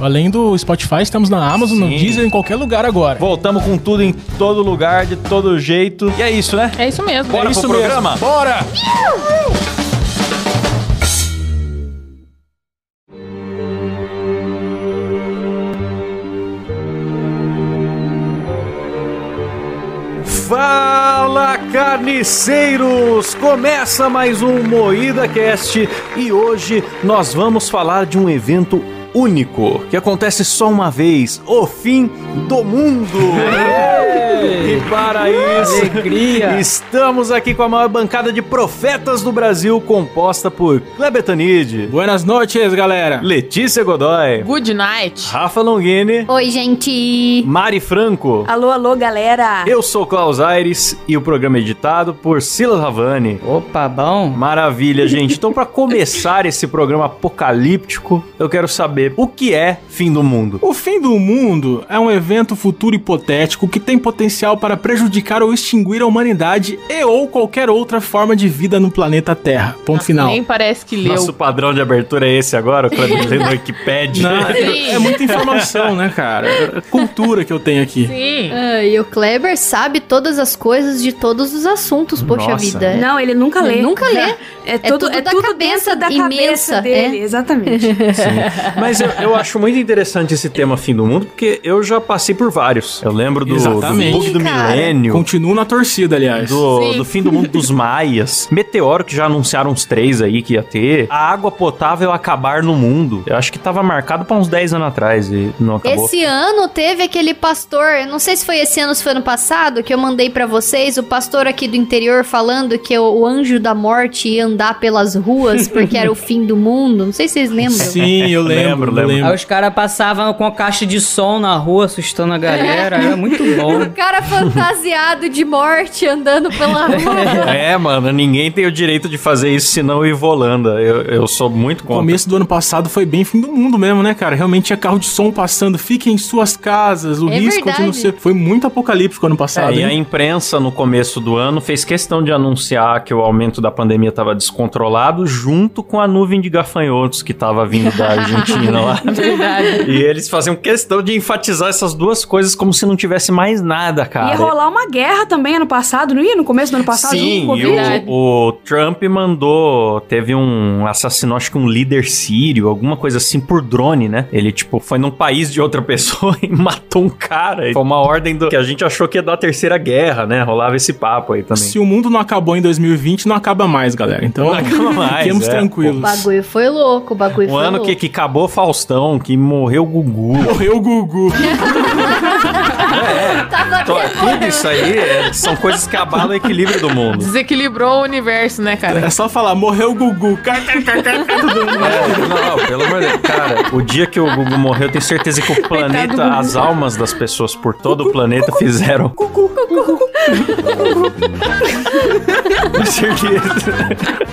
Além do Spotify, estamos na Amazon, no Sim. Deezer, em qualquer lugar agora. Voltamos com tudo em todo lugar, de todo jeito. E é isso, né? É isso mesmo. Bora é isso pro programa? mesmo. Bora! Fala carniceiros! Começa mais um Moída Cast e hoje nós vamos falar de um evento único que acontece só uma vez, o fim do mundo. E para isso, Alegria. estamos aqui com a maior bancada de profetas do Brasil, composta por Kleber Tanid, Buenas noites, galera. Letícia Godoy, Good night. Rafa Longini, Oi, gente! Mari Franco. Alô, alô, galera! Eu sou Klaus Aires e o programa é editado por Silas Havani. Opa, bom. Maravilha, gente. Então, para começar esse programa apocalíptico, eu quero saber o que é fim do mundo. O fim do mundo é um evento futuro hipotético que tem potencial para prejudicar ou extinguir a humanidade e ou qualquer outra forma de vida no planeta Terra. Ponto final. Nem parece que leu. Nosso padrão de abertura é esse agora, o Kleber lendo Wikipedia. Não, é, é muita informação, né, cara? É cultura que eu tenho aqui. Sim. Ah, e o Kleber sabe todas as coisas de todos os assuntos, poxa Nossa. vida. Não, ele nunca lê. Ele nunca lê. É, tudo, tudo é da tudo cabeça da imensa, cabeça dele, é. exatamente. Mas eu, eu acho muito interessante esse tema fim do mundo, porque eu já passei por vários. Eu lembro do, do Exatamente. bug do Cara. milênio. Continuo na torcida, aliás. Do, do fim do mundo dos maias. Meteoro, que já anunciaram uns três aí que ia ter. A água potável acabar no mundo. Eu acho que tava marcado pra uns 10 anos atrás e não acabou. Esse ano teve aquele pastor, eu não sei se foi esse ano ou se foi ano passado, que eu mandei pra vocês, o pastor aqui do interior falando que o, o anjo da morte ia andar pelas ruas porque era o fim do mundo. Não sei se vocês lembram. Sim, eu lembro, lembro. lembro. Aí os caras passavam com a caixa de som na rua, assustando a galera. Era muito bom. O cara fantasiado de morte andando pela rua. É, mano, ninguém tem o direito de fazer isso senão o Ivolanda. Eu, eu sou muito O contra. começo do ano passado foi bem fim do mundo mesmo, né, cara? Realmente tinha carro de som passando, fiquem em suas casas, o É risco de verdade. não ser. Foi muito apocalíptico ano passado. É, e a imprensa no começo do ano fez questão de anunciar que o aumento da pandemia estava descontrolado, junto com a nuvem de gafanhotos que estava vindo da Argentina lá. Verdade. E eles faziam questão de enfatizar essas duas coisas como se não tivesse mais nada, cara. Ia rolar uma guerra também ano passado, não ia? No começo do ano passado? Sim, o e o, o Trump mandou. Teve um assassinou, acho que um líder sírio, alguma coisa assim, por drone, né? Ele, tipo, foi num país de outra pessoa e matou um cara. Foi uma ordem do que a gente achou que ia dar a terceira guerra, né? Rolava esse papo aí também. Se o mundo não acabou em 2020, não acaba mais, galera. Então, Não acaba mais, fiquemos é. O tranquilos. bagulho foi louco, o bagulho Um foi ano louco. que, que acabou Faustão, que morreu Gugu. Morreu o Gugu. Tava Então, Tudo isso aí é- são coisas que abalam o equilíbrio do mundo. Desequilibrou o universo, né, cara? É só falar, morreu o Gugu. É, não, pelo amor de Deus. Cara, o dia que o Gugu morreu, eu tenho certeza que o planeta, as almas das pessoas por todo o planeta fizeram. Com certeza.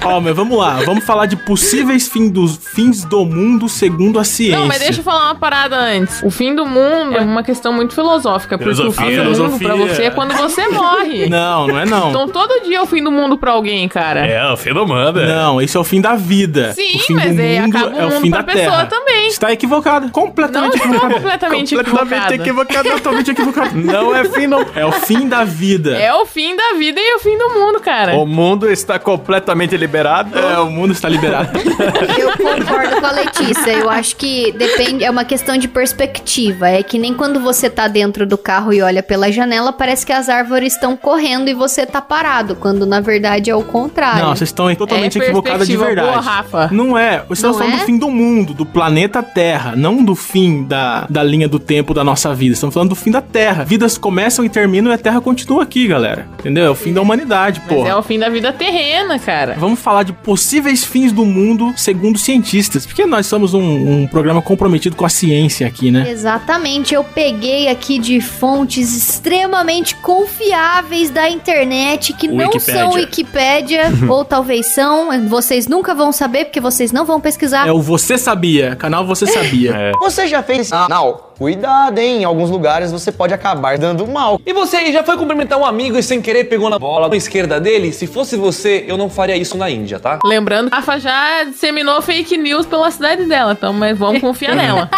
Ó, mas vamos lá. Vamos falar de possíveis fim dos, fins do mundo segundo a ciência. Não, mas deixa eu falar uma parada antes. O fim do mundo é uma questão muito filosófica. Porque o Filosofia, fim do mundo filosofia. pra você é quando você morre. Não, não é não. Então todo dia é o fim do mundo pra alguém, cara. É, o fim do mundo. é. Não, esse é o fim da vida. Sim, o fim mas do aí mundo acaba o é o mundo fim pra da pessoa Terra. também. Está equivocado. Não Completamente está equivocado. completamente Completamente equivocado. equivocado. Totalmente equivocado. Não é fim, não. É o fim da vida. É o fim da vida e o fim do mundo, cara. O mundo está completamente liberado. É, o mundo está liberado. Eu concordo com a Letícia. Eu acho que depende, é uma questão de perspectiva. É que nem quando você tá dentro do carro e olha pela janela, parece que as árvores estão correndo e você tá parado, quando na verdade é o contrário. Não, vocês estão totalmente É equivocadas de verdade. boa, Rafa. Não é. Vocês estão falando é? do fim do mundo, do planeta Terra, não do fim da, da linha do tempo da nossa vida. Estamos falando do fim da Terra. Vidas começam e terminam e a Terra continua aqui, galera. Entendeu? É o fim da humanidade, pô. é o fim da vida terrena, cara. Vamos falar de possíveis fins do mundo segundo cientistas, porque nós somos um, um programa comprometido com a ciência aqui, né? Exatamente, eu peguei aqui de fontes extremamente confiáveis da internet que não Wikipédia. são Wikipédia, ou talvez são, vocês nunca vão saber porque vocês não vão pesquisar. É o Você Sabia, canal Você Sabia. É. Você já fez? Não. Cuidado, hein? Em alguns lugares você pode acabar dando mal. E você aí, já foi cumprimentar um amigo e sem querer pegou na bola na esquerda dele? Se fosse você, eu não faria isso na Índia, tá? Lembrando a Rafa já disseminou fake news pela cidade dela, então, mas vamos confiar nela.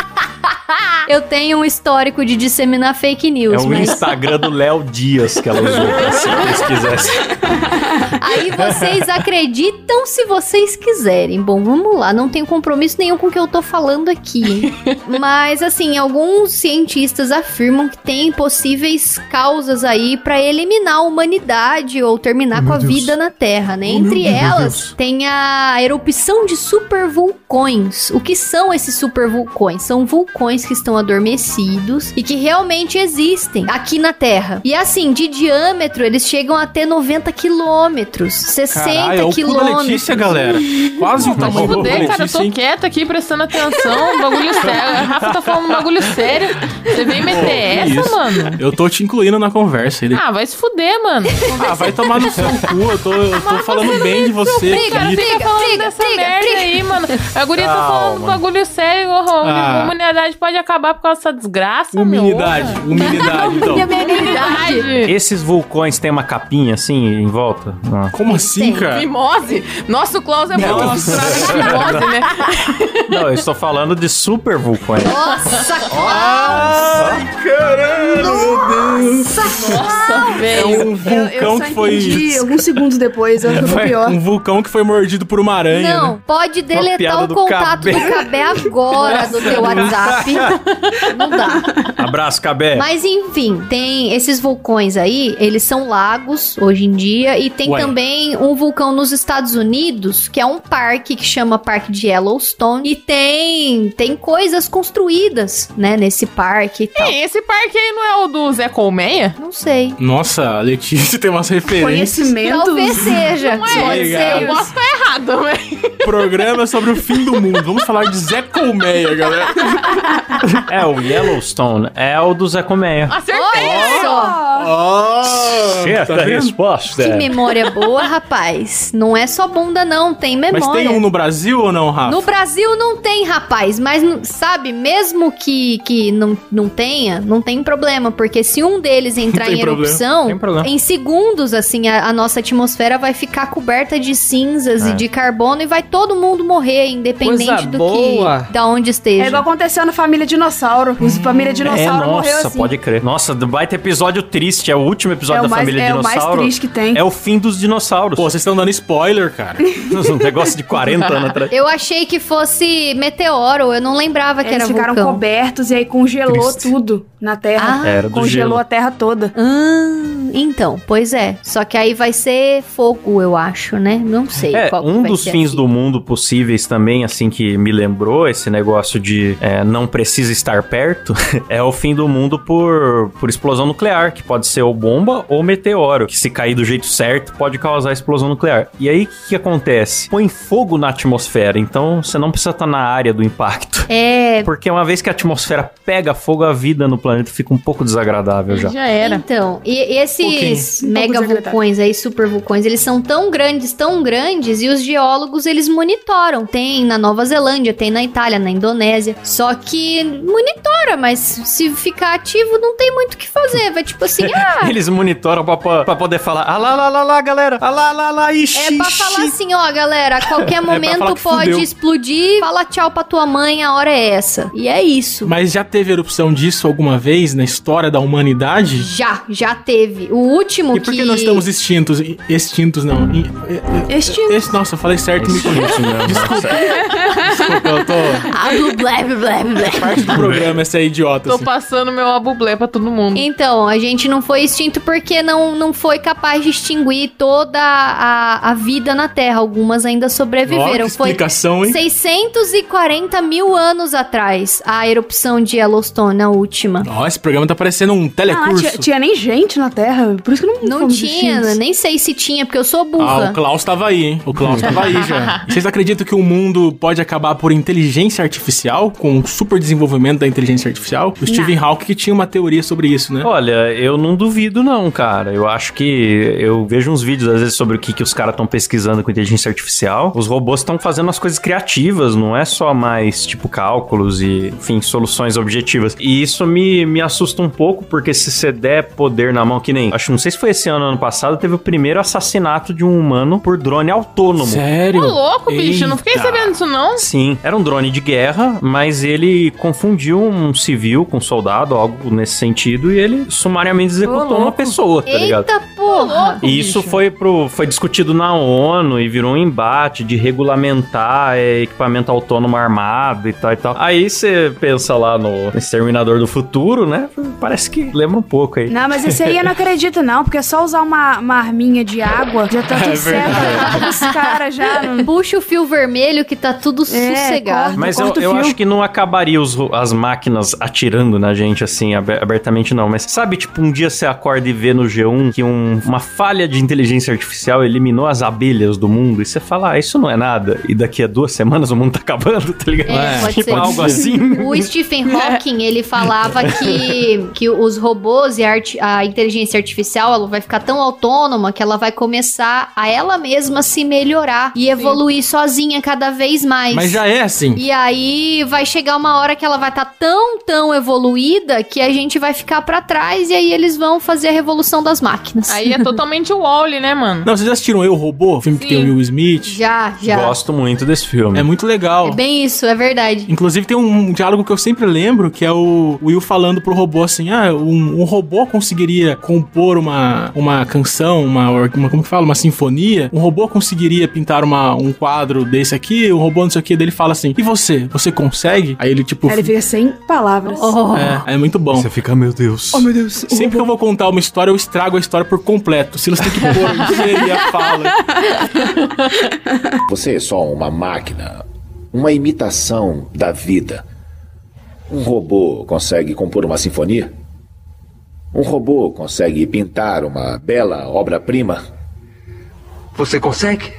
Eu tenho um histórico de disseminar fake É news, o mas Instagram do Léo Dias que ela usou pra se pesquisasse. aí vocês acreditam se vocês quiserem. Bom, vamos lá, não tenho compromisso nenhum com o que eu tô falando aqui. Mas assim, alguns cientistas afirmam que tem possíveis causas aí pra eliminar a humanidade ou terminar com a vida na Terra, né? Entre elas, tem a erupção de supervulcões. O que são esses supervulcões? São vulcões que estão adormecidos e que realmente existem aqui na Terra. E assim, de diâmetro, eles chegam a ter 90 quilômetros, 60 Caralho, é o quilômetros. Letícia, galera. Quase o tamanho do cara, eu tô quieta aqui prestando atenção, um bagulho sério. A Rafa tá falando um bagulho sério. Você vem meter Que essa, isso? mano? Eu tô te incluindo na conversa. Ele... Ah, vai se fuder, mano. Ah, vai tomar no seu cu. Eu tô, eu tô falando bem de você briga, briga. Fica falando dessa briga, merda briga. aí, mano. A guria tá falando um bagulho sério. A Ah. a humanidade pode acabar por causa dessa desgraça, Humanidade, meu. humanidade, então. Humanidade. Esses vulcões têm uma capinha assim em volta? Ah. Como assim, Tem. cara? Mimose? Nosso Klaus é muito misturado com fimose, né? Não, eu estou falando de super vulcões. Nossa, Ai, caralho, meu Deus. Nossa, É velho. um Eu, vulcão eu só que foi... entendi alguns segundos depois, eu acho que foi pior. Um vulcão que foi mordido por uma aranha, Não, né? pode deletar o contato do Cabé agora do teu WhatsApp. Não dá. Abraço, Cabé. Mas enfim, tem esses vulcões aí, eles são lagos hoje em dia e tem Ué. também um vulcão nos Estados Unidos, que é um parque que chama Parque de Yellowstone e tem tem coisas construídas, né, nesse parque e tal. Ei, esse parque aí não é o do Zé Colmeia? Não sei. Nossa, a Letícia tem umas referências. Conhecimento. Talvez seja. Não é? Pode Legal. ser. Eu posso estar errado, velho. Programa sobre o fim do mundo. Vamos falar de Zé Colmeia, galera. É, o Yellowstone é o do Zé Colmeia. Acertei. Só. Oh, Certa tá resposta. Que memória boa, rapaz. Não é só bunda, não. Tem memória. Mas tem um no Brasil ou não, Rafa? No Brasil não tem, rapaz, mas sabe, mesmo que, que não, não tenha, não tem problema, porque se um deles entrar tem em problema, erupção, em segundos, assim, a, a nossa atmosfera vai ficar coberta de cinzas É. e de carbono e vai todo mundo morrer, independente Coisa do boa. que, da onde esteja. É igual aconteceu na família Dinossauro. Os família É, Dinossauro morreu nossa, assim. pode crer. Nossa, vai ter episódio triste. É o último episódio É o da mais- família é o mais dinossauro. triste que tem. É o fim dos dinossauros. Pô, vocês estão dando spoiler, cara. um negócio de 40 anos atrás. Eu achei que fosse meteoro, eu não lembrava que Eles era ficaram vulcão. cobertos e aí congelou Triste. tudo na Terra. Ah. Era do congelou gelo. a Terra toda. Ah, então, pois é. Só que aí vai ser fogo, eu acho, né? Não sei. É, um dos fins aqui. do mundo possíveis também, assim, que me lembrou esse negócio de é, não precisa estar perto, é o fim do mundo por, por explosão nuclear, que pode ser ou bomba ou meteoro, que se cair do jeito certo pode causar explosão nuclear. E aí, o que, que acontece? Põe fogo na atmosfera, então você não precisa estar na área do impacto. É, Porque uma vez que a atmosfera pega fogo, a vida no planeta fica um pouco desagradável já. Já era. Então, e e esses Um mega vulcões aí, super vulcões, eles são tão grandes, tão grandes, e os geólogos eles monitoram. Tem na Nova Zelândia, tem na Itália, na Indonésia. Só que monitora mas se ficar ativo, não tem muito o que fazer. Vai tipo assim, ah. Eles monitoram pra, pra, poder falar, ah lá, lá, lá, lá, galera, ah lá, lá, lá, ixi, É pra ixi." falar assim, ó, galera, a qualquer falar momento que pode fudeu. explodir, fala tchau pra tua mãe, a hora é essa. E é isso. Mas já teve erupção disso alguma vez na história da humanidade? Já, já teve. O último E por que, que... nós estamos extintos? Extintos, não. Extintos. Nossa, eu falei certo e me corrigi. Desculpa. Desculpa, eu tô... Ah, blé, blé. Parte do programa essa é idiota. Tô assim. passando meu abublé pra todo mundo. Então, a gente não foi extinto porque não, não foi capaz de extinguir toda a, a vida na Terra. Algumas ainda sobreviveram. que foi explicação, hein? 640 mil anos atrás a erupção de Yellowstone, a última. Ó, esse programa tá parecendo um Ah, telecurso. tinha, tinha nem gente na Terra, por isso que não Não fomos tinha, nem sei se tinha, porque eu sou Ah, burra. o Klaus tava aí, hein? O Klaus tava aí já. Vocês acreditam que o mundo pode acabar por inteligência artificial? Com o super desenvolvimento da inteligência artificial? O Stephen Hawking que tinha uma teoria sobre isso, né? Olha, eu não duvido não, cara. Eu acho que eu vejo uns vídeos às vezes sobre o que, que os caras estão pesquisando com inteligência artificial. Os robôs estão fazendo as coisas criativas, não é só mais tipo cálculos e, enfim, soluções objetivas. E isso me, me assusta um pouco, porque se você der poder na mão, que nem, acho não sei se foi esse ano ou ano passado, teve o primeiro assassinato de um humano por drone autônomo. Sério? Ô, louco, bicho, eu não fiquei Eita. sabendo disso, não. Sim, era um drone de guerra, mas ele confundiu um civil com um soldado, algo nesse sentido, e ele sumariamente executou uma pessoa, tá ligado? Eita porra! E isso bicho. foi, pro, foi discutido na ONU e virou um embate de regulamentar é, equipamento autônomo armado e tal e tal. Aí você pensa lá no Exterminador do Futuro, né? Parece que lembra um pouco aí. Não, mas esse aí eu não acredito não, porque é só usar uma, uma arminha de água, já tá tudo É certo. os caras já. Não... Puxa o fio vermelho que tá tudo sossegado. corta. Mas eu, corta eu fio. acho que não acabaria os as máquinas atirando na gente assim, abe- abertamente não. Mas sabe, tipo, um dia você acorda e vê no G1 que um- uma falha de inteligência artificial eliminou as abelhas do mundo e você fala, ah, isso não é nada. E daqui a duas semanas o mundo tá acabando, tá ligado? É, pode tipo, algo assim. O Stephen Hawking, ele falava que, que os robôs e a, arti- a inteligência artificial, ela vai ficar tão autônoma que ela vai começar a ela mesma se melhorar e evoluir sozinha cada vez mais. Mas já é assim. E aí vai chegar uma hora que ela vai estar tão, tão evoluída que a gente vai ficar pra trás e aí eles vão fazer a revolução das máquinas. Aí é totalmente o Wally, né, mano? Não, vocês já assistiram Eu, Robô? O filme que Sim. tem o Will Smith? Já, já. Gosto muito desse filme. É muito legal. É bem isso, é verdade. Inclusive tem um diálogo que eu sempre lembro, que é o Will falando pro robô assim, ah, um, um robô conseguiria compor uma, uma canção, uma, uma, como que fala, uma sinfonia, um robô conseguiria pintar uma, um quadro desse aqui, um robô não sei o que, daí ele fala assim, e você? Você consegue? Aí ele tipo, Aí ele fica sem palavras. Oh. é, é muito bom. Você fica, meu Deus. Oh, meu Deus. Sempre que eu vou contar uma história, eu estrago a história por completo. Silas tem que pôr, inserir a fala. Você é só uma máquina, uma imitação da vida. Um robô consegue compor uma sinfonia? Um robô consegue pintar uma bela obra-prima? Você consegue?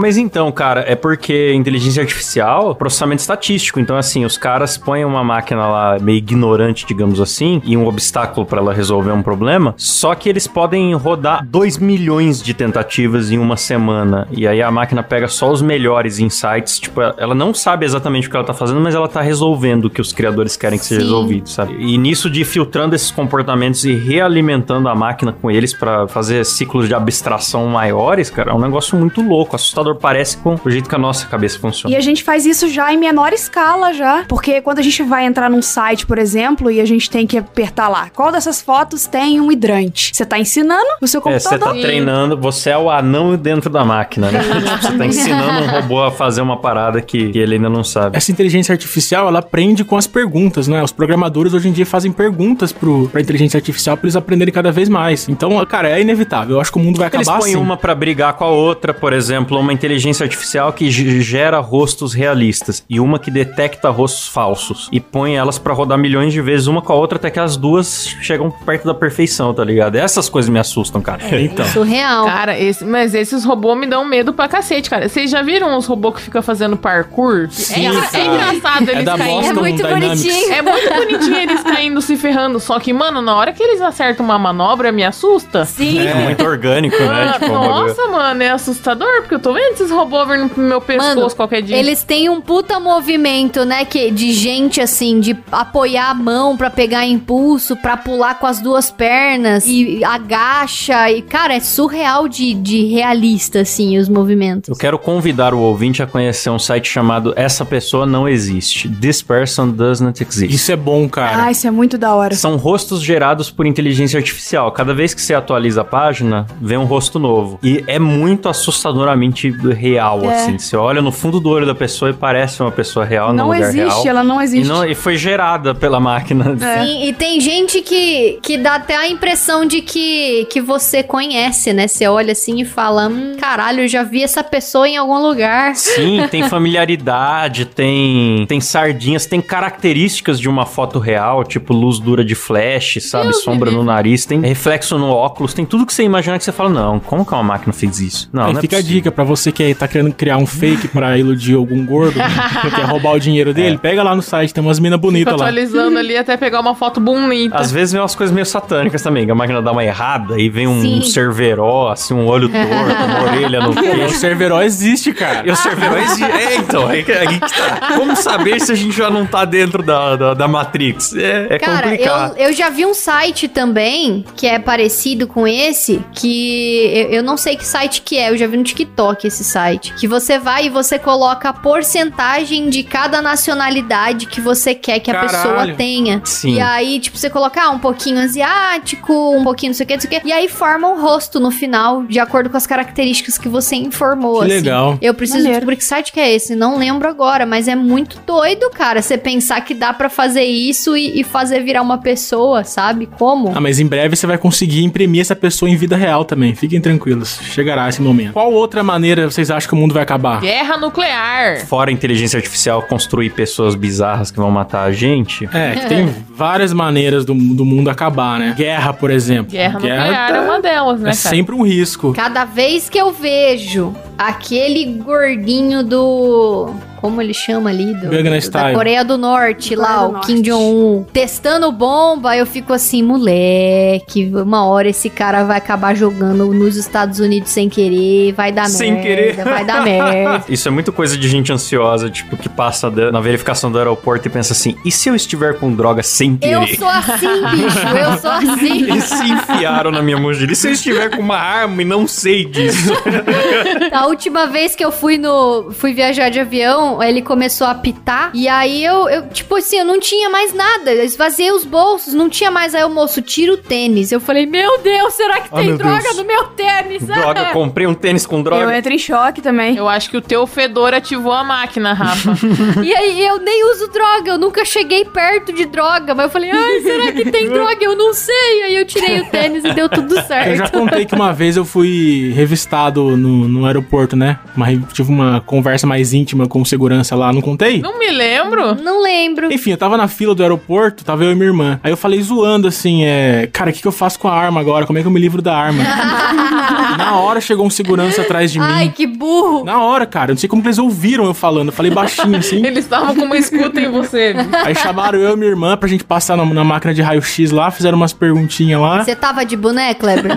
Mas então, cara, é porque inteligência artificial, processamento estatístico. Então, assim, os caras põem uma máquina lá meio ignorante, digamos assim, e um obstáculo pra ela resolver um problema. Só que eles podem rodar 2 milhões de tentativas em uma semana. E aí a máquina pega só os melhores insights. Tipo, ela não sabe exatamente o que ela tá fazendo, mas ela tá resolvendo o que os criadores querem que seja Sim. resolvido, sabe? E nisso de filtrando esses comportamentos e realimentando a máquina com eles pra fazer ciclos de abstração maiores, cara, é um negócio muito louco, assustador parece com o jeito que a nossa cabeça funciona. E a gente faz isso já em menor escala já. Porque quando a gente vai entrar num site, por exemplo, e a gente tem que apertar lá, qual dessas fotos tem um hidrante? Você tá ensinando o seu É, você computador. tá treinando, você é o anão dentro da máquina, né? Tipo, você tá ensinando um robô a fazer uma parada que, que ele ainda não sabe. Essa inteligência artificial, ela aprende com as perguntas, né? Os programadores hoje em dia fazem perguntas pro, pra inteligência artificial pra eles aprenderem cada vez mais. Então, cara, é inevitável. Eu acho que o mundo vai Eles acabar põem assim. uma pra brigar com a outra, por exemplo, uma inteligência artificial que ge- gera rostos realistas e uma que detecta rostos falsos e põe elas pra rodar milhões de vezes uma com a outra até que as duas chegam perto da perfeição, tá ligado? Essas coisas me assustam, cara. Então. Surreal. Cara, esse, mas esses robôs me dão medo pra cacete, cara. Vocês já viram os robôs que ficam fazendo parkour? Sim, é, é engraçado É eles da caindo. Boston É muito Dynamics. bonitinho. É muito bonitinho eles caindo, se ferrando. Só que, mano, na hora que eles acertam uma manobra, me assusta. Sim. É muito orgânico, né? Ah, Tipo, um bagulho- nossa, mano, é assustador, porque eu tô medo desses robôs vir no meu pescoço Mano, qualquer dia. Eles têm um puta movimento, né, que de gente assim, de apoiar a mão pra pegar impulso, pra pular com as duas pernas e agacha e cara, é surreal de, de realista assim os movimentos. Eu quero convidar o ouvinte a conhecer um site chamado Essa Pessoa Não Existe. This Person Does Not Exist. Isso é bom, cara. Ah, isso é muito da hora. São rostos gerados por inteligência artificial. Cada vez que você atualiza a página, vem um rosto novo. E é muito assustadoramente real, É. assim. Você olha no fundo do olho da pessoa e parece uma pessoa real Não no lugar existe, real. ela não E, existe. não- e foi gerada pela máquina. É. Sim, e tem gente que, que dá até a impressão de que, que você conhece, né? Você olha assim e fala: hum, caralho, eu já vi essa pessoa em algum lugar. Sim, tem familiaridade, tem tem sardinhas, tem características de uma foto real, tipo luz dura de flash, sabe? Deus Sombra no nariz, tem reflexo no óculos, tem tudo que você imagina que você fala, não, como que uma máquina fez isso? Não, Aí não é fica a possível. dica pra você que aí tá querendo criar um fake pra iludir algum gordo, que quer roubar o dinheiro dele, pega lá no site, tem umas minas bonitas lá. atualizando ali até pegar uma foto bonita. Às vezes vem umas coisas meio satânicas também, que a máquina dá uma errada e vem um, Sim. um cerveró, assim, um olho torto, uma orelha no O queixo. serveró existe, cara. E o cerveró existe. É, então, aí, que- aí que tá. Como saber se a gente já não tá dentro da, da, da Matrix? É, é Cara, complicado. eu, eu já vi um site também que é parecido com esse, que eu, eu não sei que site que é, eu já vi no TikTok esse site. Que você vai e você coloca a porcentagem de cada nacionalidade que você quer que a Caralho. pessoa tenha. Sim. E aí, tipo, você coloca ah, um pouquinho asiático, um pouquinho não sei o que, não sei o que. E aí forma um rosto no final, de acordo com as características que você informou. Que assim. legal. Eu preciso Maneiro. descobrir que site que é esse, não lembro agora, mas é muito doido, cara. Você pensar que dá pra fazer isso e, e fazer virar uma pessoa, sabe? Como? Ah, mas em breve você vai conseguir imprimir essa pessoa em vida real também. Fiquem tranquilos. Chegará esse momento. Qual outra maneira vocês acham que o mundo vai acabar? Guerra nuclear. Fora a inteligência artificial construir pessoas bizarras que vão matar a gente. É, que tem várias maneiras do, do mundo acabar, né? Guerra, por exemplo. Guerra nuclear tá- é uma delas, né, É cara? sempre um risco. Cada vez que eu vejo aquele gordinho do. Como ele chama ali? Do, da. Coreia do Norte, Coreia lá, do o Norte. Kim Jong-un, testando bomba, eu fico assim, moleque, uma hora esse cara vai acabar jogando nos Estados Unidos sem querer, vai dar Sem merda, querer. vai dar merda. Isso é muito coisa de gente ansiosa, tipo, que passa na verificação do aeroporto e pensa assim: e se eu estiver com droga sem Eu querer? sou assim, bicho, eu sou assim. Eles se enfiaram na minha mochila. E se eu estiver com uma arma e não sei disso? A última vez que eu fui no. fui viajar de avião, ele começou a apitar. E aí eu, eu, tipo assim, eu não tinha mais nada. Eu esvaziei os bolsos, não tinha mais. Aí o moço, tira o tênis. Eu falei, meu Deus, será que Ah, tem droga Deus. no meu tênis? droga, comprei um tênis com Eu droga. entro em choque também. Eu acho que o teu fedor ativou a máquina, Rafa. E aí eu nem uso droga, eu nunca cheguei perto de droga. Mas eu falei, ai, será que tem droga? Eu não sei. Aí eu tirei o tênis e deu tudo Eu já certo. contei que uma vez eu fui revistado no, no aeroporto, né? Uma tive uma conversa mais íntima com o segurança lá, não contei? Não me lembro. Não lembro. Enfim, eu tava na fila do aeroporto, tava eu e minha irmã. Aí eu falei zoando assim, é. Cara, o que, que eu faço com a arma agora? Como é que eu me livro da arma? na hora chegou um segurança atrás de Ai, mim. que burro. Na hora, cara. Eu não sei como eles ouviram eu falando. Eu falei baixinho assim. Eles estavam com uma escuta em você. Aí chamaram eu e minha irmã pra gente passar na, na máquina de raio-x lá, fizeram umas perguntinhas lá. Você tava de boné, Kleber?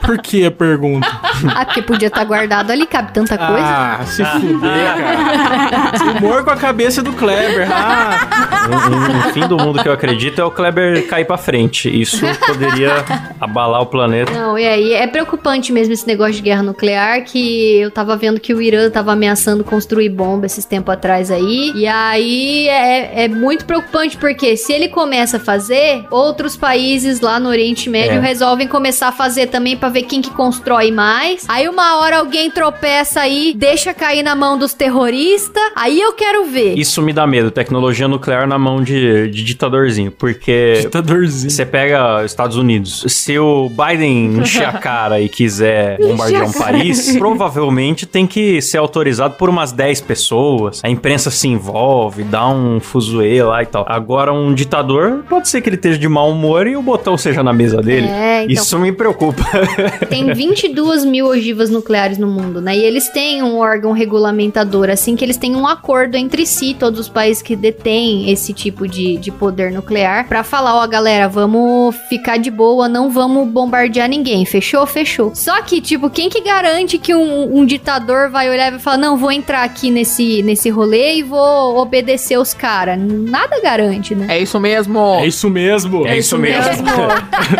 Por que a pergunta? ah, porque podia estar guardado ali, cabe tanta coisa. Ah, se fuder, cara. Humor com a cabeça do Kleber. Ah, Um, um- um fim do mundo que eu acredito é o Kleber cair pra frente. Isso poderia abalar o planeta. Não, e aí é preocupante mesmo esse negócio de guerra nuclear, que eu tava vendo que o Irã tava ameaçando construir bomba esses tempos atrás aí. E aí é, é muito preocupante, porque se ele começa a fazer, outros países lá no Oriente Médio É. resolvem começar a fazer também pra ver quem que constrói mais. Aí uma hora alguém tropeça aí, deixa cair na mão dos terroristas. Aí eu quero ver. Isso me dá medo, tecnologia nuclear na mão de, de ditadorzinho, porque ditadorzinho. você pega os Estados Unidos, se o Biden encher a cara e quiser bombardear um país, provavelmente tem que ser autorizado por umas 10 pessoas, a imprensa se envolve, dá um fuzuê lá e tal. Agora, um ditador, pode ser que ele esteja de mau humor e o botão seja na mesa dele. É, então- Isso me preocupa. Tem 22 mil ogivas nucleares no mundo, né? E eles têm um órgão regulamentador, assim que eles têm um acordo entre si, todos os países que detêm esse tipo de, de poder nuclear, pra falar, ó, galera, vamos ficar de boa, não vamos bombardear ninguém. Fechou? Fechou. Só que, tipo, quem que garante que um, um ditador vai olhar e vai falar, não, vou entrar aqui nesse, nesse rolê e vou obedecer os caras? Nada garante, né? É isso mesmo. É isso mesmo. É isso mesmo.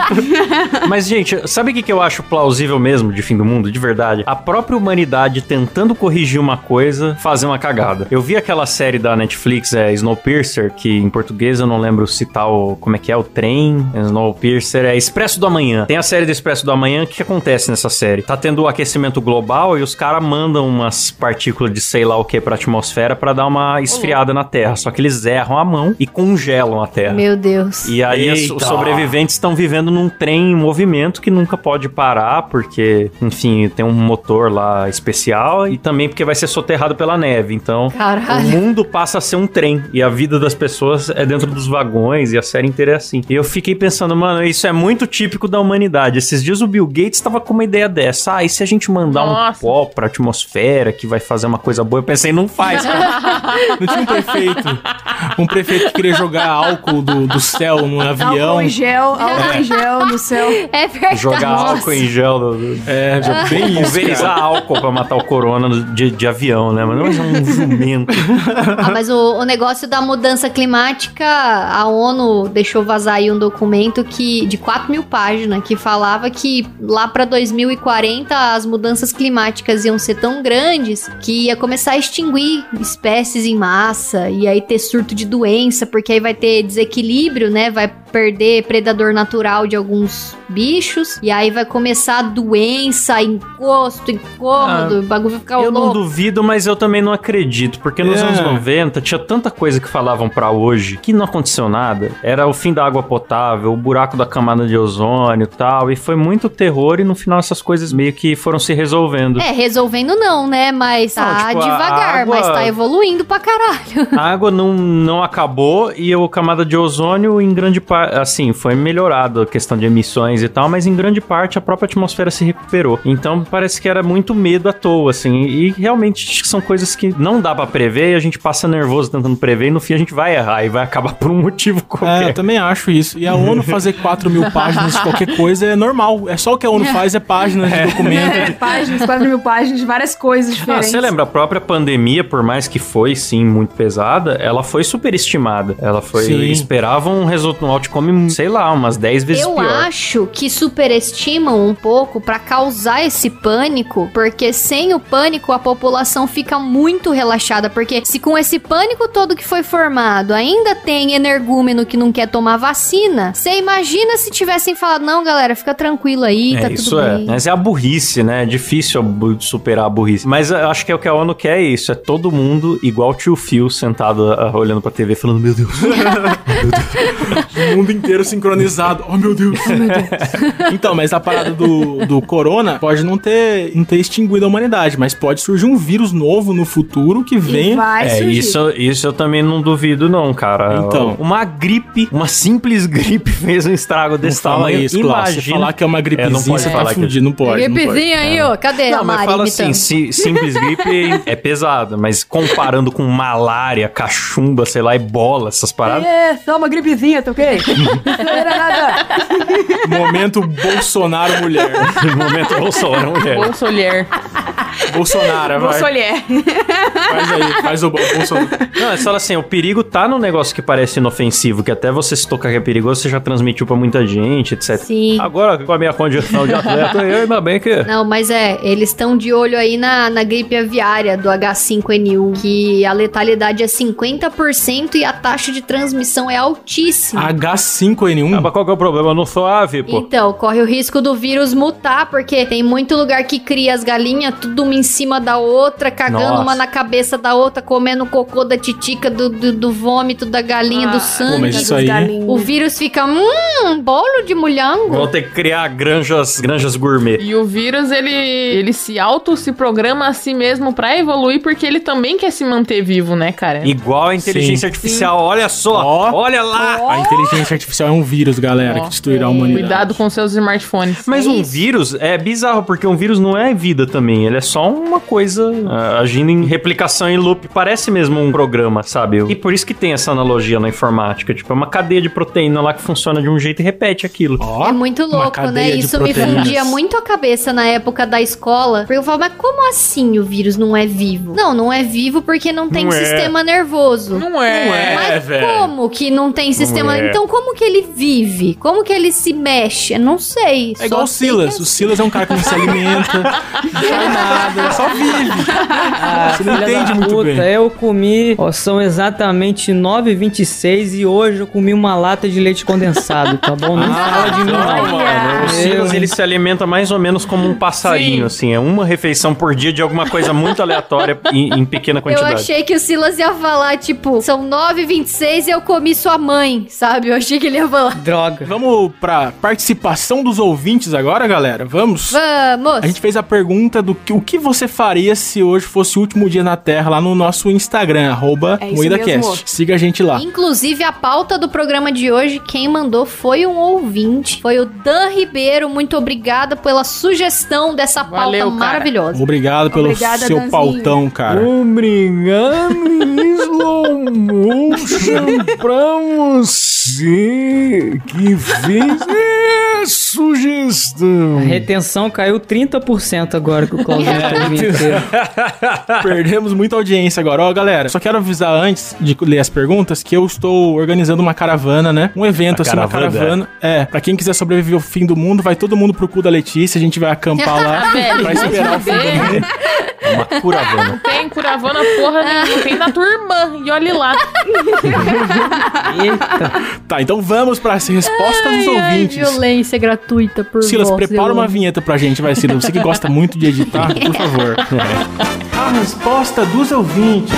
Mas, gente, sabe o que, que eu acho plausível mesmo de fim do mundo? De verdade. A própria humanidade tentando corrigir uma coisa, fazer uma cagada. Eu vi aquela série da Netflix, é Snowpiercer, que em português eu não lembro citar o. Como é que é? O trem. Snowpiercer é Expresso do Amanhã. Tem a série do Expresso do Amanhã. O que acontece nessa série? Tá tendo o aquecimento global e os caras mandam umas partículas de sei lá o que pra atmosfera pra dar uma esfriada na Terra. Só que eles erram a mão e congelam a Terra. Meu Deus. E aí Eita. os sobreviventes estão vivendo num trem em movimento que nunca pode parar, porque, enfim, tem um motor lá especial e também porque vai ser soterrado pela neve. Então, Caralho. o mundo passa a ser um trem e a vida das pessoas é dentro dos vagões e a série inteira é assim. E eu fiquei pensando, mano, isso é muito típico da humanidade. Esses dias o Bill Gates estava com uma ideia dessa. Ah, e se a gente mandar um Nossa. pó pra atmosfera que vai fazer uma coisa boa? Eu pensei, não faz, cara. Não tinha um prefeito. Um prefeito que queria jogar álcool do, do céu num avião. Álcool em gel, álcool em gel no céu. É verdade. Jogar álcool em gel. do- do- É, bem isso. Pulverizar álcool pra matar o corona no- de, de avião, né? Mas não é um jumento. Ah, mas o, o negócio da mudança climática, a ONU deixou vazar aí um documento que de 4 mil páginas que falava que lá pra 2040 as mudanças climáticas iam ser tão grandes que ia começar a extinguir espécies em massa e aí ter surto de doença, porque aí vai ter desequilíbrio, né? Vai perder predador natural de alguns bichos e aí vai começar doença, encosto, incômodo, o bagulho vai ficar Eu não louco. duvido, mas eu também não acredito. Porque nos É. anos 90 tinha tanta coisa que falavam pra hoje que não aconteceu nada. Era o fim da água potável, o buraco da camada de ozônio e tal. E foi muito terror e no final essas coisas meio que foram se resolvendo. É, resolvendo não, né? Mas Não, tá tipo, a devagar, água- mas tá evoluindo pra caralho. A água não, não acabou e a camada de ozônio, em grande parte, assim, foi melhorado a questão de emissões e tal, mas em grande parte a própria atmosfera se recuperou. Então parece que era muito medo à toa, assim, e realmente são coisas que não dá pra prever e a gente passa nervoso tentando prever e no fim a gente vai errar e vai acabar por um motivo É, qualquer. eu também acho isso. E a ONU fazer 4 mil páginas de qualquer coisa é normal. É só o que a ONU faz é páginas de documento. É, páginas, 4 mil páginas, várias coisas Ah, diferentes. você lembra, a própria pandemia, por mais que foi, sim, muito pesada, ela foi superestimada. Ela foi... Sim. Esperavam um resultado, um outcome, sei lá, umas 10 vezes Eu pior. acho que superestimam um pouco pra causar esse pânico, porque sem o pânico a população fica muito relaxada, porque se com esse pânico todo que foi formado ainda tem energúmeno que não quer tomar vacina, você imagina se tivessem falado, não galera, fica tranquilo aí, É, tá isso tudo é. bem. Mas é a burrice, né? É difícil superar a burrice. Mas eu acho que é o que a ONU quer é isso. É todo mundo igual o tio Phil sentado ah, olhando pra TV falando, meu Deus. O mundo inteiro sincronizado. Oh, meu Deus. então, mas a parada do, do corona pode não ter, não ter extinguido a humanidade, mas pode surgir um vírus novo no futuro que E venha. vai É, surgir. isso, isso eu também não duvido, não, cara. Então. Uma gripe, uma simples gripe fez um estrago desse fala tamanho. isso. Imagina. Falar que é uma gripezinha, É, não pode você falar tá que- fudido. Não pode. não pode. Gripezinha aí, ó, cadê Não, a mas Mari fala imitando? assim, si- simples gripe é pesado, mas comparando com malária, cachumba, sei lá, ebola, essas paradas. É, só uma gripezinha, tá ok? Não era nada. Momento Bolsonaro mulher. Momento Bolsonaro, mulher. Bolsolher. Bolsonaro, vai. Bolsolher. Faz aí, faz o Bol- Bolsonaro. Não, é só assim, o perigo tá no negócio que parece inofensivo, que até você se tocar que é perigoso, você já transmitiu pra muita gente, etc. Sim. Agora, com a minha condição de atleta, eu ainda bem que... Não, mas é, eles estão de olho aí na, na gripe aviária do H5N1, que a letalidade é 50% e a taxa de transmissão é altíssima. H5N1. Ah, mas qual que é o problema? Eu não sou ave, pô. Então, corre o risco do vírus mutar, porque tem muito lugar que cria as galinhas, tudo uma em cima da outra, cagando Nossa. uma na cabeça da outra, comendo cocô da titica, do, do, do vômito da galinha, Ah, do sangue. Pô, isso aí- O vírus fica, hum, bolo de mulhango. Vão ter que criar granjas, granjas gourmet. E o vírus, ele, ele se auto se programa a si mesmo pra evoluir, porque ele também quer se manter vivo, né, cara? Igual a inteligência Sim. artificial, olha só, Ó. olha lá. A inteligência artificial é um vírus, galera, Ó. que destruirá a humanidade. Cuidado com seus smartphones. Mas É um vírus é bizarro, porque um vírus não é vida também, ele é só uma coisa ah, agindo em replicação em loop. Parece mesmo um programa, sabe? E por isso que tem essa analogia na informática. Tipo, é uma cadeia de proteína lá que funciona de um jeito e repete aquilo. Ó, É muito louco, né? Isso me fundia muito a cabeça na época da escola. Porque eu falava, mas como assim o vírus não é vivo? Não, não é vivo porque não tem Não é. sistema nervoso. Não é. Não é. Mas velho. como que não tem sistema? é. Então como que ele vive? Como que ele se mexe? Eu não sei. É igual o Silas. que O Silas é um cara que não se alimenta, não faz nada, só vive. Ah, Você não entende muito puta, bem. Eu comi, ó, são exatamente 9h26 e hoje eu comi uma lata de leite condensado, tá bom? Não fala de mim, Não, mano. O Silas, Eu- ele se alimenta mais ou menos como um passarinho, assim. É uma refeição por dia de alguma coisa muito aleatória em, em pequena Eu quantidade. achei que o Silas ia falar, tipo, são 9h26 e eu comi sua mãe, sabe? Eu achei que ele ia falar. Droga. Vamos pra participação dos ouvintes agora, galera? Vamos? Vamos! A gente fez a pergunta do que, o que você faria se hoje fosse o último dia na Terra lá no nosso Instagram, arroba É MoídaCast. Siga a gente lá. Inclusive, a pauta do programa de hoje, quem mandou foi um ouvinte. Foi o Dan Ribeiro. Muito obrigada pela sugestão dessa pauta Valeu, maravilhosa. Obrigado pelo Obrigada, seu Danzinho. pautão, cara. Obrigado, slow motion, pra você que fez a sugestão. A retenção caiu 30% agora que o Claudio. Perdemos muita audiência agora. Ó, galera, só quero avisar antes de ler as perguntas que eu estou organizando uma caravana, né? Um evento, Uma assim, uma caravana? caravana. É, pra quem quiser sobreviver ao fim do mundo, vai todo mundo pro cu da Letícia, a gente vai acampar lá pra esperar o fim do mundo. Uma curavana. Tem curavana porra nenhuma. Tem na tua irmã. E olhe lá. Eita. Tá, então vamos para as respostas dos ouvintes. violência gratuita por Silas, voz, prepara eu uma vinheta pra gente, vai, Silas. Você que gosta muito de editar, por favor. A resposta dos ouvintes.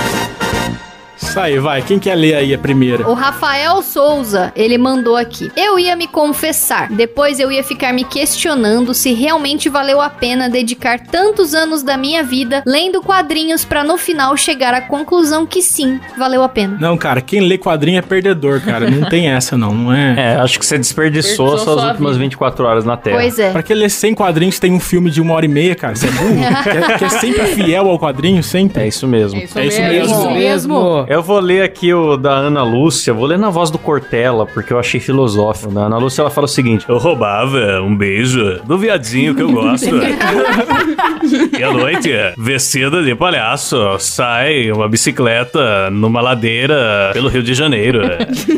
Isso aí, vai. Quem quer ler aí a primeira? O Rafael Souza, ele mandou aqui. Eu ia me confessar. Depois eu ia ficar me questionando se realmente valeu a pena dedicar tantos anos da minha vida lendo quadrinhos pra no final chegar à conclusão que sim, valeu a pena. Não, cara, quem lê quadrinho é perdedor, cara. Não tem essa, não. Não é. É, acho que você desperdiçou Desperdiçou suas sua últimas vida. 24 horas na Terra. Pois é. Pra que ler 100 quadrinhos tem um filme de uma hora e meia, cara? Você é burro? quer, quer sempre fiel ao quadrinho, sempre? É isso mesmo. É isso, É isso mesmo. mesmo. mesmo. Eu vou ler aqui o da Ana Lúcia, vou ler na voz do Cortella, porque eu achei filosófico. Da Ana Lúcia, ela fala o seguinte: Eu roubava um beijo do viadinho que eu gosto. e à noite, vestida de palhaço, sai uma bicicleta numa ladeira pelo Rio de Janeiro.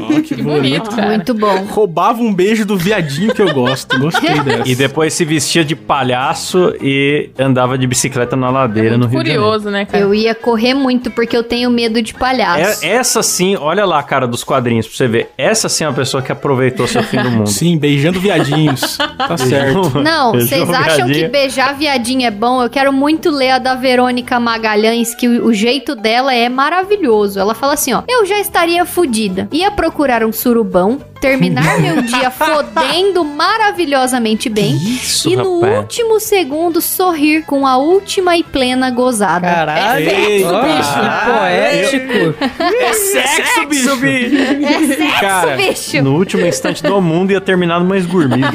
Ó, que Que bonito, cara. Muito bom. Roubava um beijo do viadinho que eu gosto. Gostei dessa. E depois se vestia de palhaço e andava de bicicleta na ladeira no Rio de Janeiro. Curioso, né, cara? Eu ia correr muito porque eu tenho medo de palhaço. É- essa sim, olha lá a cara dos quadrinhos pra você ver. Essa sim é uma pessoa que aproveitou seu fim do mundo. Sim, beijando viadinhos. Tá certo. Não, vocês acham que viadinho. beijar viadinho é bom? Eu quero muito ler a da Verônica Magalhães, que o, o jeito dela é maravilhoso. Ela fala assim, ó: "Eu já estaria fodida. Ia procurar um surubão, terminar meu dia fodendo maravilhosamente bem Isso, e no rapaz. último segundo sorrir com a última e plena gozada." Caralho. Eita. Ó, que poético. É sexo, bicho! É sexo, Cara, bicho. No último instante do mundo ia terminar numa esgurmida.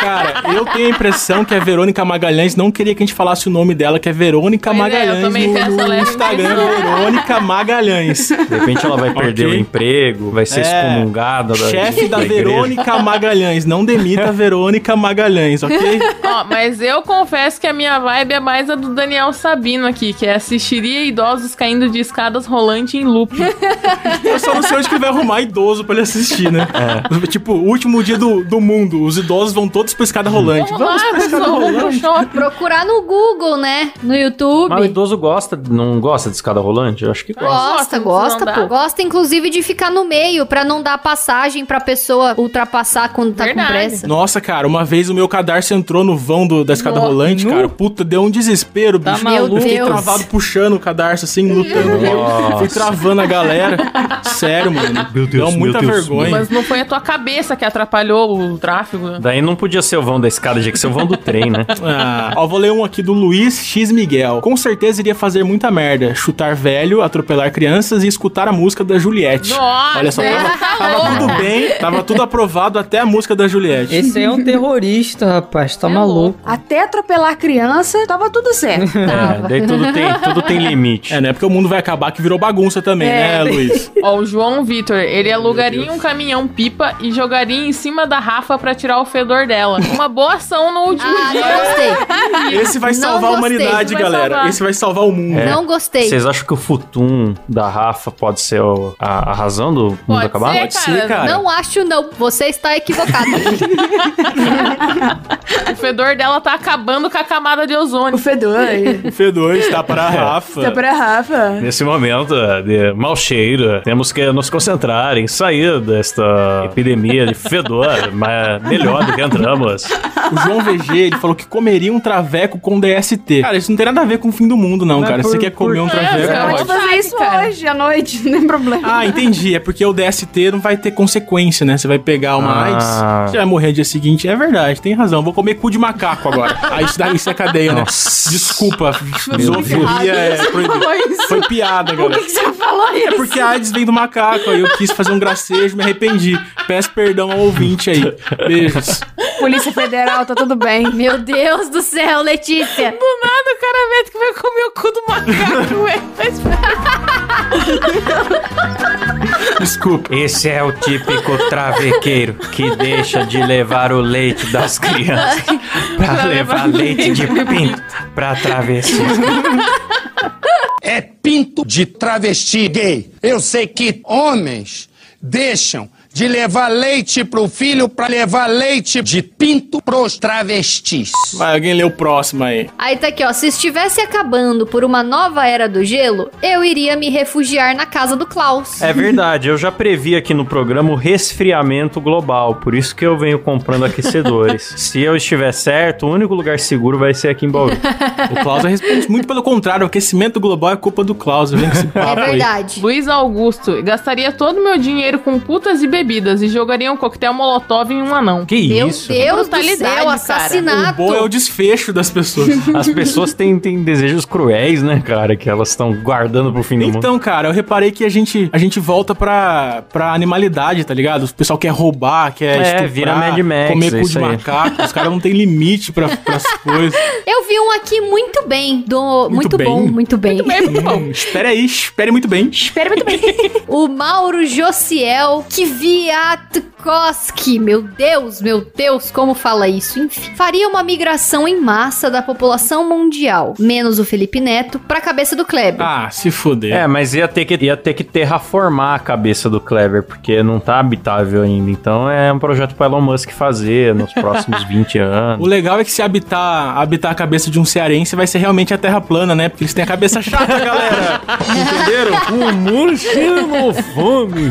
Cara, eu tenho a impressão que a Verônica Magalhães não queria que a gente falasse o nome dela, que é Verônica Pois é, eu Magalhães também tenho no, no Instagram. Verônica Magalhães. De repente ela vai perder Ok. o emprego, vai ser É. excomungada. da- Chefe da igreja. Verônica Magalhães. Não demita a Verônica Magalhães, ok? Ó, mas eu confesso que a minha vibe é mais a do Daniel Sabino aqui, que é assistiria idosos caindo de escadas rolante em loop. Eu só não sei onde que vai arrumar idoso pra ele assistir, né? Tipo, o último dia do, do mundo. Os idosos vão todos pra escada rolante. Vamos Vamos lá, pra escada rolante. Procurar no Google, né? No YouTube. Mas o idoso gosta, não gosta de escada rolante? Eu acho que gosta. Gosta, Gosta, pô. Gosta, inclusive, de ficar no meio pra não dar passagem pra pessoa ultrapassar quando tá Verdade. com pressa. Nossa, cara, uma vez o meu cadarço entrou no vão do- da escada Nossa, rolante, cara. Puta, deu um desespero, Tá bicho. maluco? Eu fiquei travado puxando o cadarço assim, lutando. Nossa. Fui travando a galera. Sério, mano. Meu Deus, Deu muita meu Deus. vergonha. Mas não foi a tua cabeça que atrapalhou o tráfego. Daí não podia ser o vão da escada, tinha que ser o vão do trem, né? Ah, ó, vou ler um aqui do Luiz X Miguel. Com certeza iria fazer muita merda. Chutar velho, atropelar crianças e escutar a música da Juliette. Nossa, Olha só, é, tava, tá tava tudo bem, tava tudo aprovado até a música da Juliette. Esse aí é um terrorista, rapaz. Tá É maluco. Até atropelar criança, tava tudo certo. É, daí tudo tem, tudo tem limite. É, não é porque o mundo vai acabar que virou bagunça também, É. né, Luiz? Ó, o João Vitor, ele alugaria um caminhão pipa e jogaria em cima da Rafa pra tirar o fedor dela. Uma boa ação no último Ah, dia. não gostei. Esse vai Não salvar a humanidade, galera. salvar. Esse vai salvar o mundo. Não gostei. Vocês acham que o futum da Rafa pode ser o- a, a razão do mundo Pode acabar? ser, Pode ser, cara. Não acho, não. Você está equivocado. O fedor dela tá acabando com a camada de O ozônio. fedor. O Fedor está para a Rafa. Tá pra Rafa. Nesse momento de mau cheiro, temos que nos concentrar em sair desta epidemia de fedor, mas melhor do que entramos. O João VG, ele falou que comeria um traveco com DST. Cara, isso não tem nada a ver com o fim do mundo, não, Mas cara. Por- você quer comer um por- traveco, É, Pode pode. fazer isso cara. hoje à noite, não tem problema. Ah, entendi. É porque o DST não vai ter consequência, né? Você vai pegar uma Ah. AIDS, você vai morrer no dia seguinte. É verdade, tem razão. Vou comer cu de macaco agora. Aí isso, dá, isso é cadeia, né? Desculpa, zoofilia é proibido. Foi piada, galera. Que você falou isso? É porque a AIDS vem do macaco, aí eu quis fazer um gracejo, me arrependi. Peço perdão ao ouvinte aí. Beijos. Polícia Federal, tá tudo bem. Meu Deus do céu, Letícia. Do nada o cara mete que vai comer o cu do macaco, velho. Mas Desculpa. Esse é o típico travequeiro que deixa de levar o leite das crianças pra levar leite de pinto pra travessia. É pinto de travesti gay. Eu sei que homens deixam de levar leite pro filho pra levar leite de pinto pros travestis. Vai, alguém lê o próximo aí. Aí tá aqui, ó. Se estivesse acabando por uma nova era do gelo, eu iria me refugiar na casa do Klaus. É verdade, eu já previ aqui no programa o resfriamento global, por isso que eu venho comprando aquecedores. Se eu estiver certo, o único lugar seguro vai ser aqui em Bauru. O Klaus responde muito pelo contrário. O aquecimento global é culpa do Klaus. Vem com esse É papo aí. verdade. Luiz Augusto, gastaria todo o meu dinheiro com putas e bebidas e jogaria um coquetel molotov em um anão. Que Meu isso? Deus do céu, cara. O assassinato. bom é o desfecho das pessoas. As pessoas têm, têm desejos cruéis, né, cara? Que elas estão guardando pro fim do mundo. Então, cara, eu reparei que a gente, a gente volta pra, pra animalidade, tá ligado? O pessoal quer roubar, quer É, estuprar, vira Mad Max, comer é cu de aí. macaco. Os caras não tem limite pra, pras coisas. Eu vi um aqui muito bem. Do... Muito, bem? bom, muito bem. Hum, espere aí, espere muito bem. Espera muito bem. O Mauro Josiel Kwiatkowski. Meu Deus, meu Deus, como fala isso? Enfim, faria uma migração em massa da população mundial, menos o Felipe Neto, pra cabeça do Kleber. Ah, se fuder. É, mas ia ter, que, ia ter que terraformar a cabeça do Clever, porque não tá habitável ainda. Então é um projeto pro Elon Musk fazer nos próximos 20 O anos. legal é que se habitar, habitar a cabeça de um cearense vai ser realmente a terra plana, né? Porque eles têm a cabeça chata, galera. Entenderam? O mundo fome.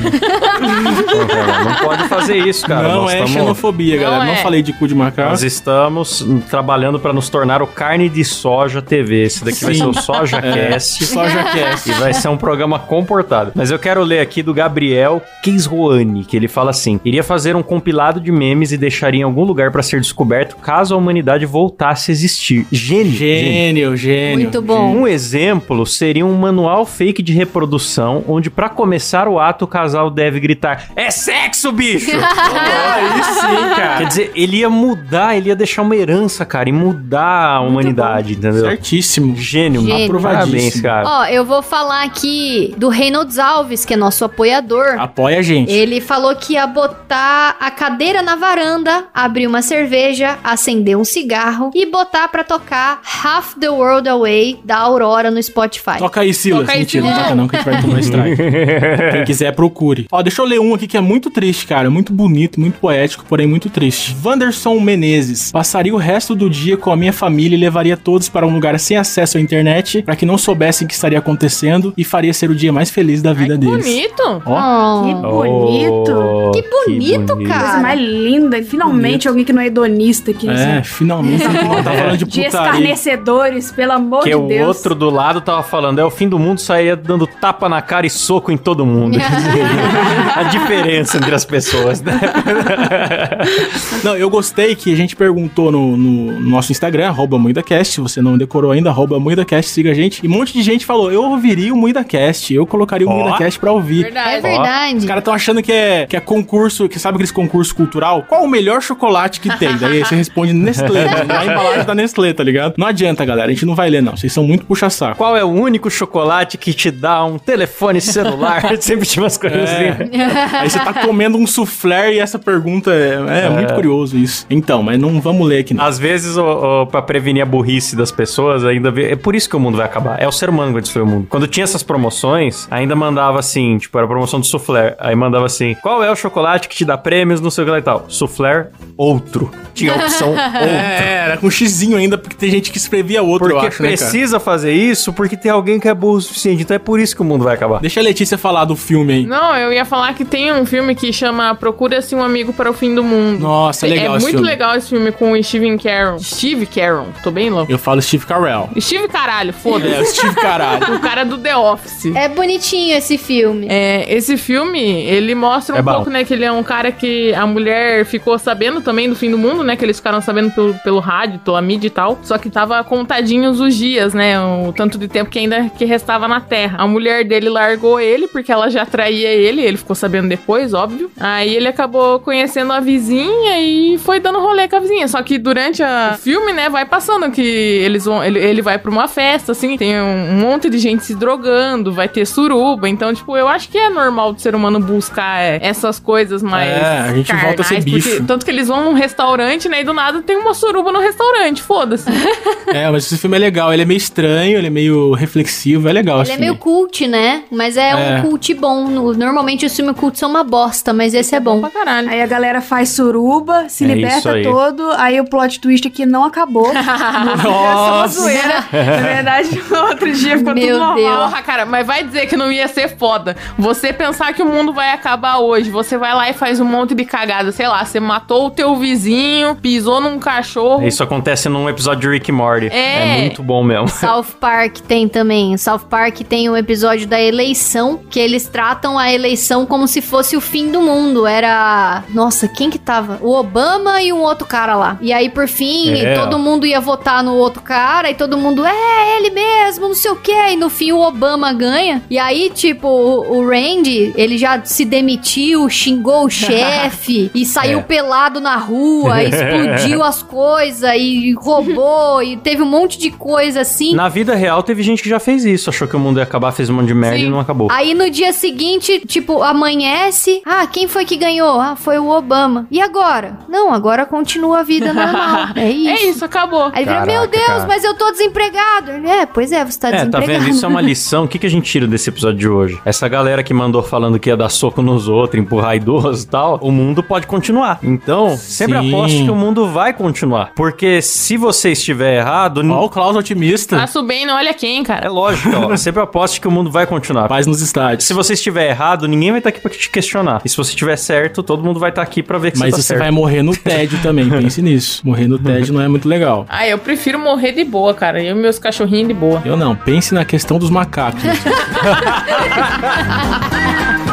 Não pode fazer isso, cara. não Nós é tamo- xenofobia, Não galera. Não é. falei de cu de macaco. Nós estamos trabalhando pra nos tornar o Carne de Soja TV. Esse daqui vai Sim. ser o Soja Cast. Soja Cast. E vai ser um programa comportado. Mas eu quero ler aqui do Gabriel Keisroani, que ele fala assim: iria fazer um compilado de memes e deixaria em algum lugar pra ser descoberto caso a humanidade voltasse a existir. Gênio. gênio. Gênio, gênio. Muito bom. Um exemplo seria um manual fake de reprodução, onde pra começar o ato o casal deve gritar: É sexo, bicho! Aí sim, cara. Quer dizer, ele ia mudar, ele ia deixar uma herança, cara, e mudar a humanidade, entendeu? Certíssimo. Gênio, Gênio. Parabéns, cara. Ó, eu vou falar aqui do Reynolds Alves, que é nosso apoiador. Apoia a gente. Ele falou que ia botar a cadeira na varanda, abrir uma cerveja, acender um cigarro e botar pra tocar Half the World Away da Aurora no Spotify. Toca aí, Silas. Toca aí, Mentira, não toca não, que a gente vai tomar strike. Quem quiser, procure. Ó, deixa eu ler um aqui que é muito triste, cara. Muito bonito, muito poético, porém muito triste. Wanderson Menezes. Passaria o resto do dia com a minha família e levaria todos para um lugar sem acesso à internet para que não soubessem o que estaria acontecendo e faria ser o dia mais feliz da vida deles. Bonito. Ó. Que bonito. Oh, Que bonito, bonito. cara. Coisa mais linda. E finalmente alguém que não é hedonista aqui. É, assim. finalmente tá falando de De escarnecedores, pelo amor Que de o Deus. outro do lado tava falando, é o fim do mundo, saía dando tapa na cara e soco em todo mundo. a diferença entre as pessoas, né? Não, eu gostei que a gente perguntou no, no nosso Instagram, arroba MuidaCast, se você não decorou ainda, arroba MuidaCast, siga a gente. E um monte de gente falou, eu ouviria o MuidaCast, eu colocaria o Ó. MuidaCast pra ouvir. Verdade. É verdade. Os caras estão achando que é, que é concurso, que sabe aqueles concurso cultural? Qual o melhor chocolate que tem? Daí você responde Nestlé, na embalagem da Nestlé, tá ligado? Não adianta, galera, a gente não vai ler, não. Vocês são muito puxa-saco. Qual é o único chocolate que te dá um telefone celular? Sempre tinha umas coisas É. assim. Aí você tá comendo um soufflé e essa pergunta é, é muito curioso isso. Então, mas não vamos ler aqui não. Às vezes, ô, pra prevenir a burrice das pessoas, ainda vê- é por isso que o mundo vai acabar. É o ser humano que vai destruir o mundo. Quando tinha essas promoções, ainda mandava assim, tipo, era a promoção do soufflé. Aí mandava assim: qual é o chocolate que te dá prêmios, não sei o que lá e tal? Soufflé, outro. Tinha a opção outro. É, era com xizinho ainda, porque tem gente que escrevia outro, Porque eu acho, né, cara? precisa fazer isso, porque tem alguém que é burro o suficiente. Então é por isso que o mundo vai acabar. Deixa a Letícia falar do filme aí. Não, eu ia falar que tem um filme que chama Procura-se um Amigo para o Fim do Mundo. Nossa, é legal É esse muito filme. legal esse filme com o Steven Caron. Steve Caron, tô bem louco. Eu falo Steve Carell. Steve caralho, É, o foda-se. Steve Caralho. o cara do The Office. É bonitinho esse filme. É, esse filme, ele mostra um É pouco, né, que ele é um cara que a mulher ficou sabendo também do fim do mundo, né, que eles ficaram sabendo pelo, pelo rádio, pela mídia e tal, só que tava contadinhos os dias, né, o tanto de tempo que ainda que restava na Terra. A mulher dele largou ele, porque ela já traía ele, ele ficou sabendo depois, óbvio. Aí ele acabou conhecendo a vizinha e foi dando rolê com a vizinha, só que durante a- o filme, né, vai passando que eles vão, ele, ele vai pra uma festa, assim, tem um, um monte de gente se drogando, vai ter suruba, então, tipo, eu acho que é normal do ser humano buscar é, essas coisas mais É, a gente volta a ser carnais, bicho. porque- tanto que eles vão num restaurante, né, e do nada tem uma suruba no restaurante, foda-se. É, mas esse filme é legal. Ele é meio estranho, ele é meio reflexivo. É legal Ele esse é filme. meio cult, né? Mas é, É. um cult bom. No- Normalmente os filmes cult são uma bosta, mas esse é bom. pra caralho. Aí a galera faz suruba, se É liberta aí. todo, aí o plot twist aqui não acabou. Nossa. zoeira. Na verdade, no outro dia ficou Meu tudo normal. Deus. Porra, cara, mas vai dizer que não ia ser foda. Você pensar que o mundo vai acabar hoje, você vai lá e faz um monte de cagada, sei lá, você matou o teu vizinho, pisou num cachorro. Isso acontece num episódio de Rick Morty. É. muito bom mesmo. South Park tem também. South Park tem um episódio da eleição que eles tratam a eleição como se fosse o fim do mundo. Era. Nossa, quem que tava? O Obama e um outro cara lá. E aí, por fim, É, todo mundo ia votar no outro cara e todo mundo, é, ele mesmo, não sei o que. E no fim, o Obama ganha. E aí, tipo, o, o Randy, ele já se demitiu, xingou o chefe e saiu É. pelado na rua, explodiu as coisas e roubou e teve um monte de coisa assim. Na vida real, teve gente que já fez isso. Achou que o mundo ia acabar, fez um monte de merda Sim. e não acabou. Aí no dia seguinte, tipo, amanhece. Ah, quem foi que ganhou? Ah, foi o Obama. E agora? Não, agora continua a vida normal. É isso. É isso, acabou. Aí ele Caraca, meu Deus, cara. mas eu tô desempregado. Ele, É, pois é, você tá É, tá desempregado. vendo? Isso é uma lição. O que, que a gente tira desse episódio de hoje? Essa galera que mandou falando que ia dar soco nos outros, empurrar idoso e tal, o mundo pode continuar. Então, sempre Sim. aposte que o mundo vai continuar. Porque se você estiver errado, Ó, o Klaus otimista. Faço bem, não olha quem, é cara. lógico, ó, sempre aposte que o mundo vai continuar. Paz nos estádios. Se você estiver errado, ninguém vai estar aqui pra te questionar. E se você estiver certo, todo mundo vai estar aqui pra ver que Mas você tá você certo. vai morrer no tédio também, pense nisso. Morrer no tédio não é muito legal. Ah, eu prefiro morrer de boa, cara. Eu e meus cachorrinhos de boa. Eu não, pense na questão dos macacos.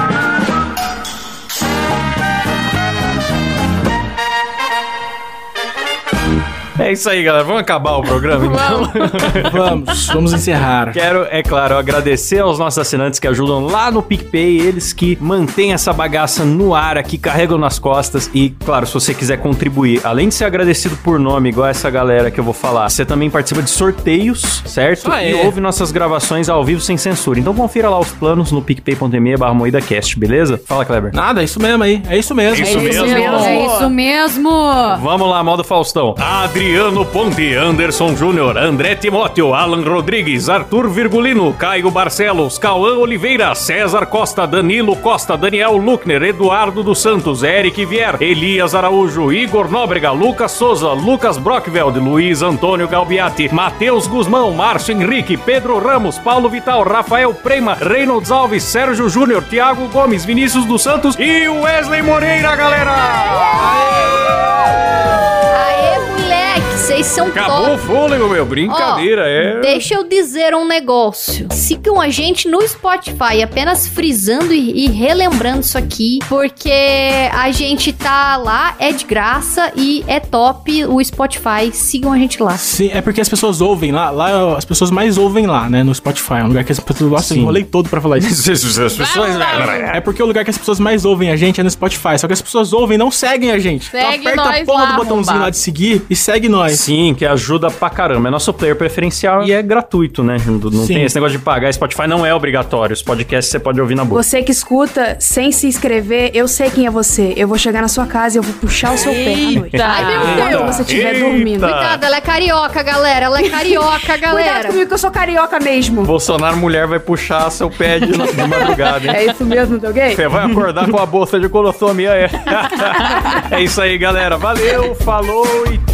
É isso aí, galera. Vamos acabar o programa, então? vamos, vamos encerrar. Quero, é claro, agradecer aos nossos assinantes que ajudam lá no PicPay, eles que mantêm essa bagaça no ar aqui, carregam nas costas. E, claro, se você quiser contribuir, além de ser agradecido por nome, igual essa galera que eu vou falar, você também participa de sorteios, certo? Ah, e é. ouve nossas gravações ao vivo sem censura. Então confira lá os planos no picpay.me barra beleza? Fala, Kleber. Nada, é isso mesmo aí. É isso mesmo. Isso mesmo? É isso mesmo. Vamos lá, modo Faustão. Adriano Adriano Ponte, Anderson Júnior, André Timóteo, Alan Rodrigues, Arthur Virgulino, Caio Barcelos, Cauã Oliveira, César Costa, Danilo Costa, Daniel Luckner, Eduardo dos Santos, Eric Vier, Elias Araújo, Igor Nóbrega, Lucas Souza, Lucas Brockveld, Luiz Antônio Galbiati, Matheus Guzmão, Márcio Henrique, Pedro Ramos, Paulo Vital, Rafael Prema, Reynolds Alves, Sérgio Júnior, Thiago Gomes, Vinícius dos Santos e Wesley Moreira, galera! Aê, vocês são Acabou o top. fôlego, meu. Brincadeira, Ó, é. Deixa eu dizer um negócio. Sigam a gente no Spotify, apenas frisando e, e relembrando isso aqui, porque a gente tá lá, é de graça e é top o Spotify. Sigam a gente lá. Sim, é porque as pessoas ouvem lá. Lá as pessoas mais ouvem lá, né? No Spotify. É um lugar que as pessoas. Nossa, eu enrolei todo pra falar isso. As pessoas. É porque o lugar que as pessoas mais ouvem a gente é no Spotify. Só que as pessoas ouvem e não seguem a gente. Segue então aperta a nós porra lá, do botãozinho arrombado. lá de seguir e segue nós. Sim, que ajuda pra caramba. É nosso player preferencial e é gratuito, né? Não, não Sim. tem esse negócio de pagar. Spotify não é obrigatório. Os podcasts você pode ouvir na boa. Você que escuta sem se inscrever, eu sei quem é você. Eu vou chegar na sua casa e eu vou puxar o seu pé à noite. Ai, meu Quando Deus. você estiver Eita. dormindo. Cuidado, ela é carioca, galera. Ela é carioca, Cuidado galera. comigo que eu sou carioca mesmo. Bolsonaro mulher vai puxar seu pé de, de madrugada, hein? É isso mesmo, teu gay? Você vai acordar com a bolsa de colossomia, é. é isso aí, galera. Valeu, falou e tchau.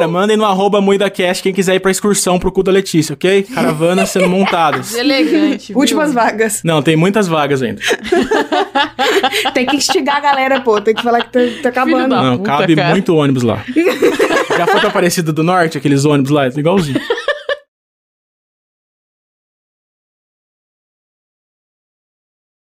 Galera, mandem no arroba MuidaCast quem quiser ir pra excursão pro cu da Letícia, ok? Caravanas sendo montadas. Elegante. Últimas vagas. Não, tem muitas vagas ainda. Tem que instigar a galera, pô. Tem que falar que tá, tá acabando. Não, puta, cabe cara. muito ônibus lá. Já foi pra Aparecida do Norte, aqueles ônibus lá? Igualzinho.